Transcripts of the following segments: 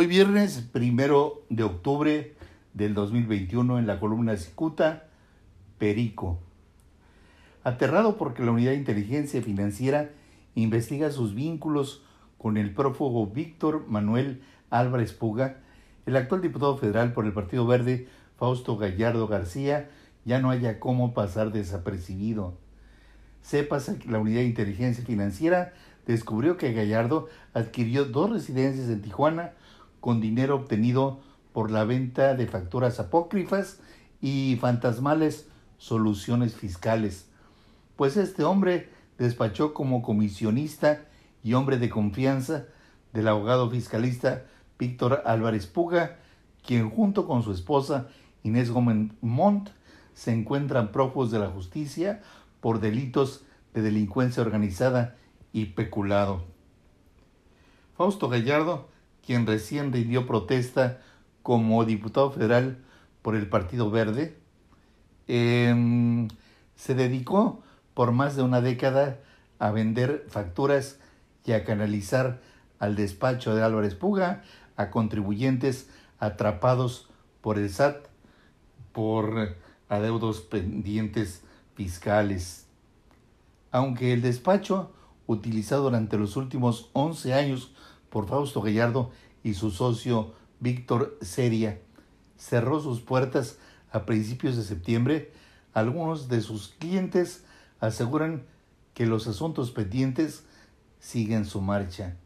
Hoy viernes primero de octubre del 2021 en la columna Cicuta, Perico. Aterrado porque la Unidad de Inteligencia Financiera investiga sus vínculos con el prófugo Víctor Manuel Álvarez Puga, el actual diputado federal por el Partido Verde, Fausto Gallardo García, ya no haya cómo pasar desapercibido. Sepas que la Unidad de Inteligencia Financiera descubrió que Gallardo adquirió dos residencias en Tijuana con dinero obtenido por la venta de facturas apócrifas y fantasmales soluciones fiscales, pues este hombre despachó como comisionista y hombre de confianza del abogado fiscalista Víctor Álvarez Puga, quien junto con su esposa Inés Gómez Montt se encuentran prófugos de la justicia por delitos de delincuencia organizada y peculado. Fausto Gallardo, quien recién rindió protesta como diputado federal por el Partido Verde, em, se dedicó por más de una década a vender facturas y a canalizar al despacho de Álvarez Puga a contribuyentes atrapados por el SAT por adeudos pendientes fiscales. Aunque el despacho, utilizado durante los últimos 11 años por Fausto Gallardo y su socio Víctor Seria, cerró sus puertas a principios de septiembre, algunos de sus clientes aseguran que los asuntos pendientes siguen su marcha.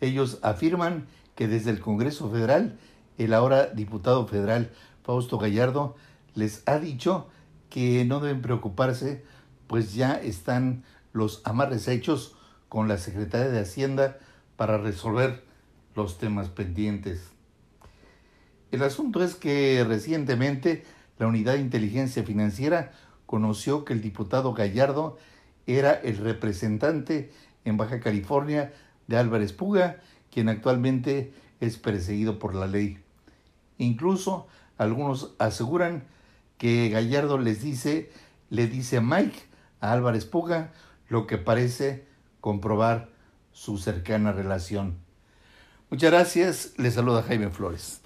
Ellos afirman que desde el Congreso Federal, el ahora diputado federal Fausto Gallardo les ha dicho que no deben preocuparse, pues ya están los amarres hechos con la Secretaría de Hacienda para resolver los temas pendientes. El asunto es que recientemente la Unidad de Inteligencia Financiera conoció que el diputado Gallardo era el representante en Baja California de Álvarez Puga, quien actualmente es perseguido por la ley. Incluso algunos aseguran que Gallardo les dice, le dice a Mike, a Álvarez Puga, lo que parece comprobar su cercana relación. Muchas gracias, les saluda Jaime Flores.